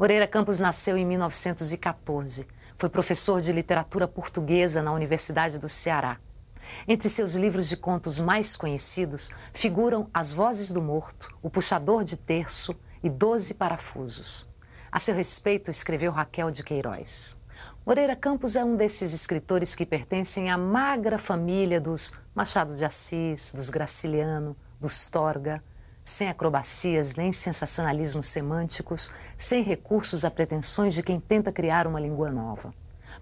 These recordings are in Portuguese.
Moreira Campos nasceu em 1914. Foi professor de literatura portuguesa na Universidade do Ceará. Entre seus livros de contos mais conhecidos figuram As Vozes do Morto, O Puxador de Terço e Doze Parafusos. A seu respeito, escreveu Raquel de Queiroz. Moreira Campos é um desses escritores que pertencem à magra família dos Machado de Assis, dos Graciliano, dos Torga, sem acrobacias nem sensacionalismos semânticos, sem recursos a pretensões de quem tenta criar uma língua nova.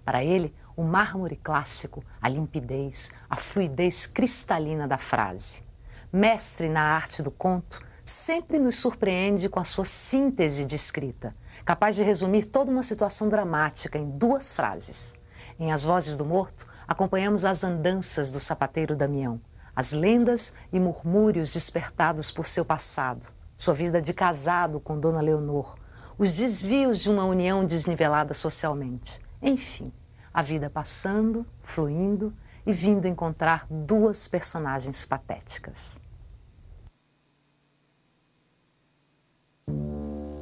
Para ele, o mármore clássico, a limpidez, a fluidez cristalina da frase. Mestre na arte do conto, sempre nos surpreende com a sua síntese de escrita, capaz de resumir toda uma situação dramática em duas frases. Em As Vozes do Morto, acompanhamos as andanças do sapateiro Damião, as lendas e murmúrios despertados por seu passado, sua vida de casado com Dona Leonor, os desvios de uma união desnivelada socialmente. Enfim, a vida passando, fluindo e vindo encontrar duas personagens patéticas.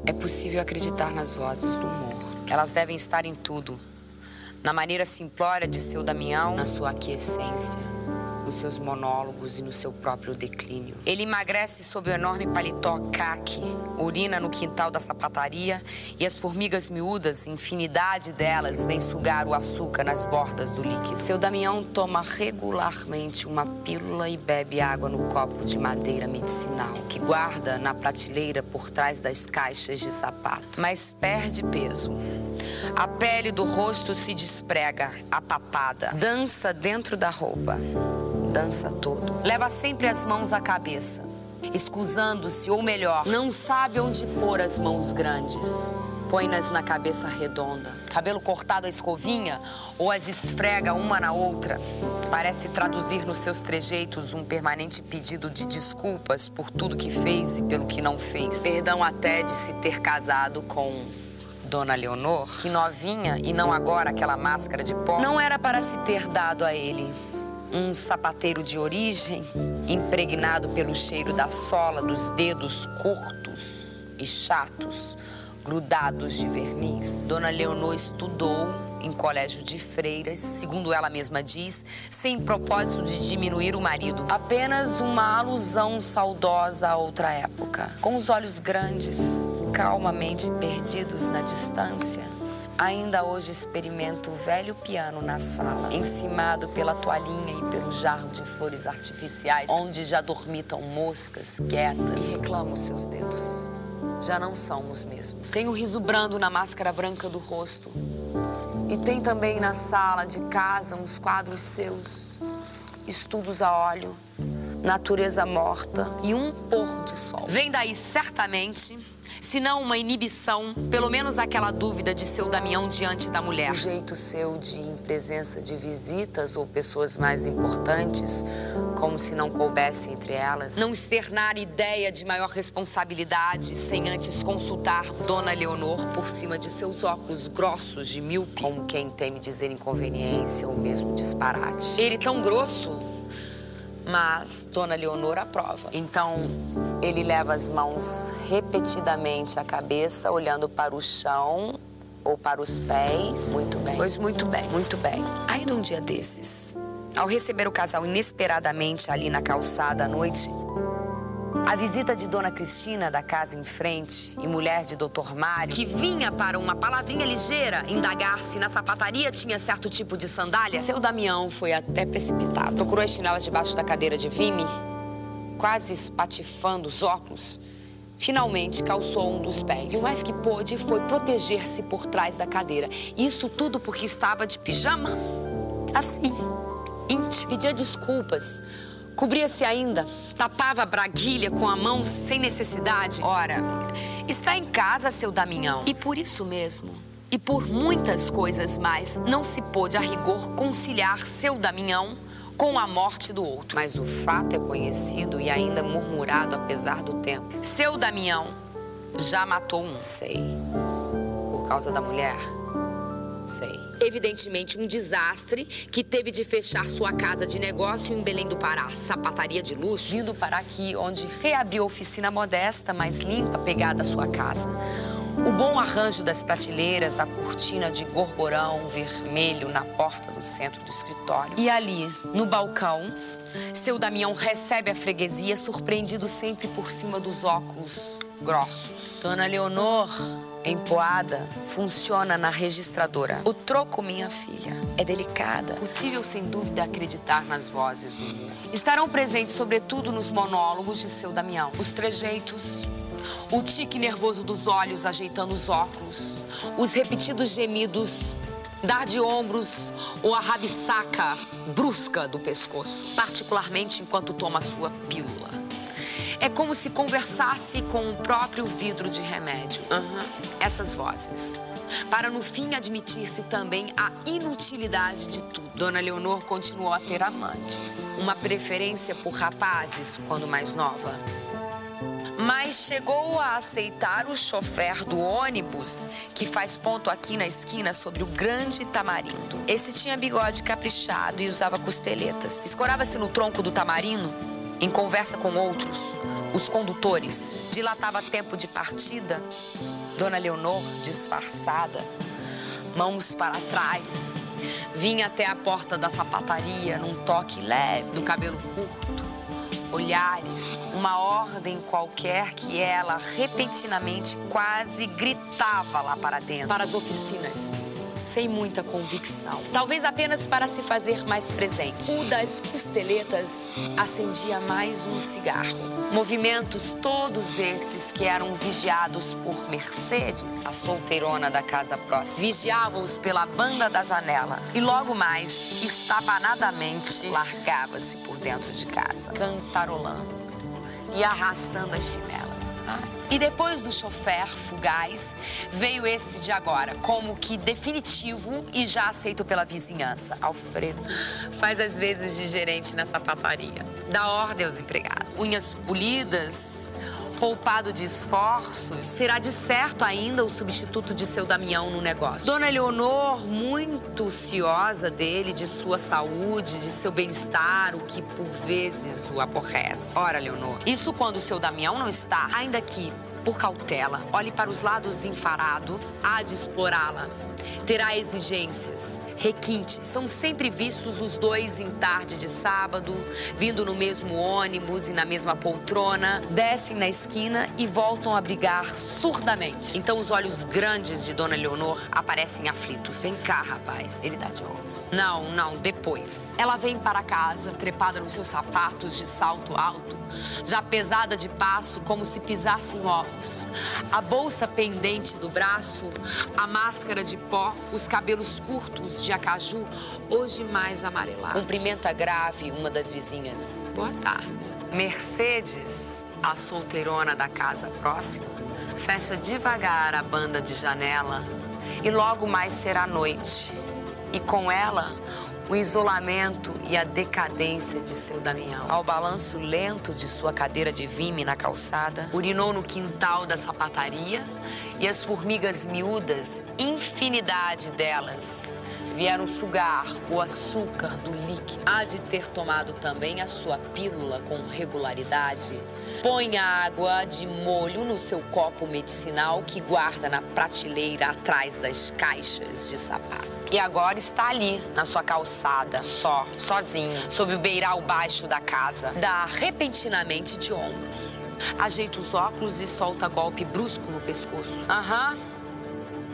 É possível acreditar nas vozes do humor. Elas devem estar em tudo. Na maneira simplória de seu Damião, na sua aquiescência nos seus monólogos e no seu próprio declínio. Ele emagrece sob o enorme paletó caque, urina no quintal da sapataria e as formigas miúdas, infinidade delas, vêm sugar o açúcar nas bordas do líquido. Seu Damião toma regularmente uma pílula e bebe água no copo de madeira medicinal, que guarda na prateleira por trás das caixas de sapato. Mas perde peso. A pele do rosto se desprega, apapada, dança dentro da roupa dança todo. Leva sempre as mãos à cabeça, escusando-se, ou melhor, não sabe onde pôr as mãos grandes. Põe-nas na cabeça redonda. Cabelo cortado à escovinha ou as esfrega uma na outra. Parece traduzir nos seus trejeitos um permanente pedido de desculpas por tudo que fez e pelo que não fez. Perdão até de se ter casado com Dona Leonor, que novinha e não agora aquela máscara de pó, não era para se ter dado a ele um sapateiro de origem, impregnado pelo cheiro da sola dos dedos curtos e chatos, grudados de verniz. Dona Leonor estudou em colégio de freiras, segundo ela mesma diz, sem propósito de diminuir o marido. Apenas uma alusão saudosa a outra época. Com os olhos grandes, calmamente perdidos na distância, Ainda hoje experimento o velho piano na sala, encimado pela toalhinha e pelo jarro de flores artificiais, onde já dormitam moscas quietas e reclamo seus dedos. Já não são os mesmos. Tem o riso brando na máscara branca do rosto. E tem também na sala de casa uns quadros seus, estudos a óleo, natureza morta e um pôr de sol. Vem daí certamente se não uma inibição, pelo menos aquela dúvida de seu Damião diante da mulher. O jeito seu de, em presença de visitas ou pessoas mais importantes, como se não coubesse entre elas, não externar ideia de maior responsabilidade sem antes consultar Dona Leonor por cima de seus óculos grossos de míope, como quem teme dizer inconveniência ou mesmo disparate. Ele tão grosso mas Dona Leonor aprova. Então, ele leva as mãos repetidamente à cabeça, olhando para o chão ou para os pés. Muito bem. Pois muito bem, muito bem. Aí num dia desses, ao receber o casal inesperadamente ali na calçada à noite, a visita de Dona Cristina, da casa em frente, e mulher de Doutor Mário, que vinha para uma palavrinha ligeira indagar se na sapataria tinha certo tipo de sandália, seu Damião foi até precipitado. Procurou as chinelas debaixo da cadeira de Vime, quase espatifando os óculos. Finalmente calçou um dos pés. E o mais que pôde foi proteger-se por trás da cadeira. Isso tudo porque estava de pijama. Assim, íntimo. Pedia desculpas Cobria-se ainda, tapava a braguilha com a mão sem necessidade. Ora, está em casa, seu Damião. E por isso mesmo, e por muitas coisas mais, não se pôde a rigor conciliar seu Damião com a morte do outro. Mas o fato é conhecido e ainda murmurado apesar do tempo. Seu Damião já matou um, sei. Por causa da mulher. Sei. Evidentemente, um desastre que teve de fechar sua casa de negócio em Belém do Pará, sapataria de luxo, vindo para aqui, onde reabriu a oficina modesta, mais limpa, pegada à sua casa. O bom arranjo das prateleiras, a cortina de gorgorão vermelho na porta do centro do escritório. E ali, no balcão, seu Damião recebe a freguesia, surpreendido sempre por cima dos óculos grossos. Dona Leonor, empoada, funciona na registradora. O troco, minha filha, é delicada. Possível, sem dúvida, acreditar nas vozes do mundo. Estarão presentes, sobretudo, nos monólogos de seu Damião. Os trejeitos, o tique nervoso dos olhos ajeitando os óculos, os repetidos gemidos, dar de ombros ou a rabisaca brusca do pescoço, particularmente enquanto toma sua pílula. É como se conversasse com o próprio vidro de remédio. Uhum. Essas vozes. Para no fim admitir-se também a inutilidade de tudo. Dona Leonor continuou a ter amantes. Uma preferência por rapazes quando mais nova mas chegou a aceitar o chofer do ônibus que faz ponto aqui na esquina sobre o grande tamarindo. Esse tinha bigode caprichado e usava costeletas. Escorava-se no tronco do tamarindo em conversa com outros, os condutores. Dilatava tempo de partida. Dona Leonor, disfarçada, mãos para trás, vinha até a porta da sapataria num toque leve do cabelo curto olhares, uma ordem qualquer que ela repentinamente quase gritava lá para dentro, para as oficinas sem muita convicção. Talvez apenas para se fazer mais presente. O das costeletas acendia mais um cigarro. Movimentos todos esses que eram vigiados por Mercedes, a solteirona da casa próxima. Vigiavam-os pela banda da janela. E logo mais, estabanadamente, largava-se por dentro de casa, cantarolando e arrastando as chinelas. E depois do chofer fugaz, veio esse de agora, como que definitivo e já aceito pela vizinhança. Alfredo faz as vezes de gerente na sapataria. Dá ordem aos empregados. Unhas polidas, poupado de esforços, será de certo ainda o substituto de seu Damião no negócio. Dona Eleonor, muito ciosa dele, de sua saúde, de seu bem-estar, o que por vezes o aborrece. Ora, Leonor, isso quando seu Damião não está, ainda que, por cautela, olhe para os lados enfarado, há de explorá-la. Terá exigências, requintes. São sempre vistos os dois em tarde de sábado, vindo no mesmo ônibus e na mesma poltrona, descem na esquina e voltam a brigar surdamente. Então os olhos grandes de Dona Leonor aparecem aflitos. Vem cá, rapaz. Ele dá de ombros. Não, não, depois. Ela vem para casa, trepada nos seus sapatos de salto alto, já pesada de passo, como se pisasse em ovos. A bolsa pendente do braço, a máscara de pó, os cabelos curtos de acaju, hoje mais amarelado. Cumprimenta grave uma das vizinhas. Boa tarde. Mercedes, a solteirona da casa próxima, fecha devagar a banda de janela e logo mais será noite. E com ela, o isolamento e a decadência de seu Damião. Ao balanço lento de sua cadeira de vime na calçada, urinou no quintal da sapataria e as formigas miúdas, infinidade delas, vieram sugar o açúcar do líquido. Há de ter tomado também a sua pílula com regularidade. Põe a água de molho no seu copo medicinal que guarda na prateleira atrás das caixas de sapato. E agora está ali, na sua calçada, só, sozinho, sob o beiral baixo da casa. Dá repentinamente de ombros. Ajeita os óculos e solta golpe brusco no pescoço. Aham.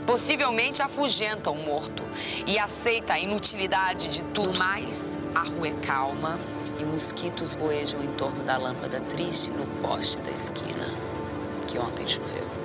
Possivelmente afugenta o morto e aceita a inutilidade de tudo. mais, a rua é calma e mosquitos voejam em torno da lâmpada triste no poste da esquina, que ontem choveu.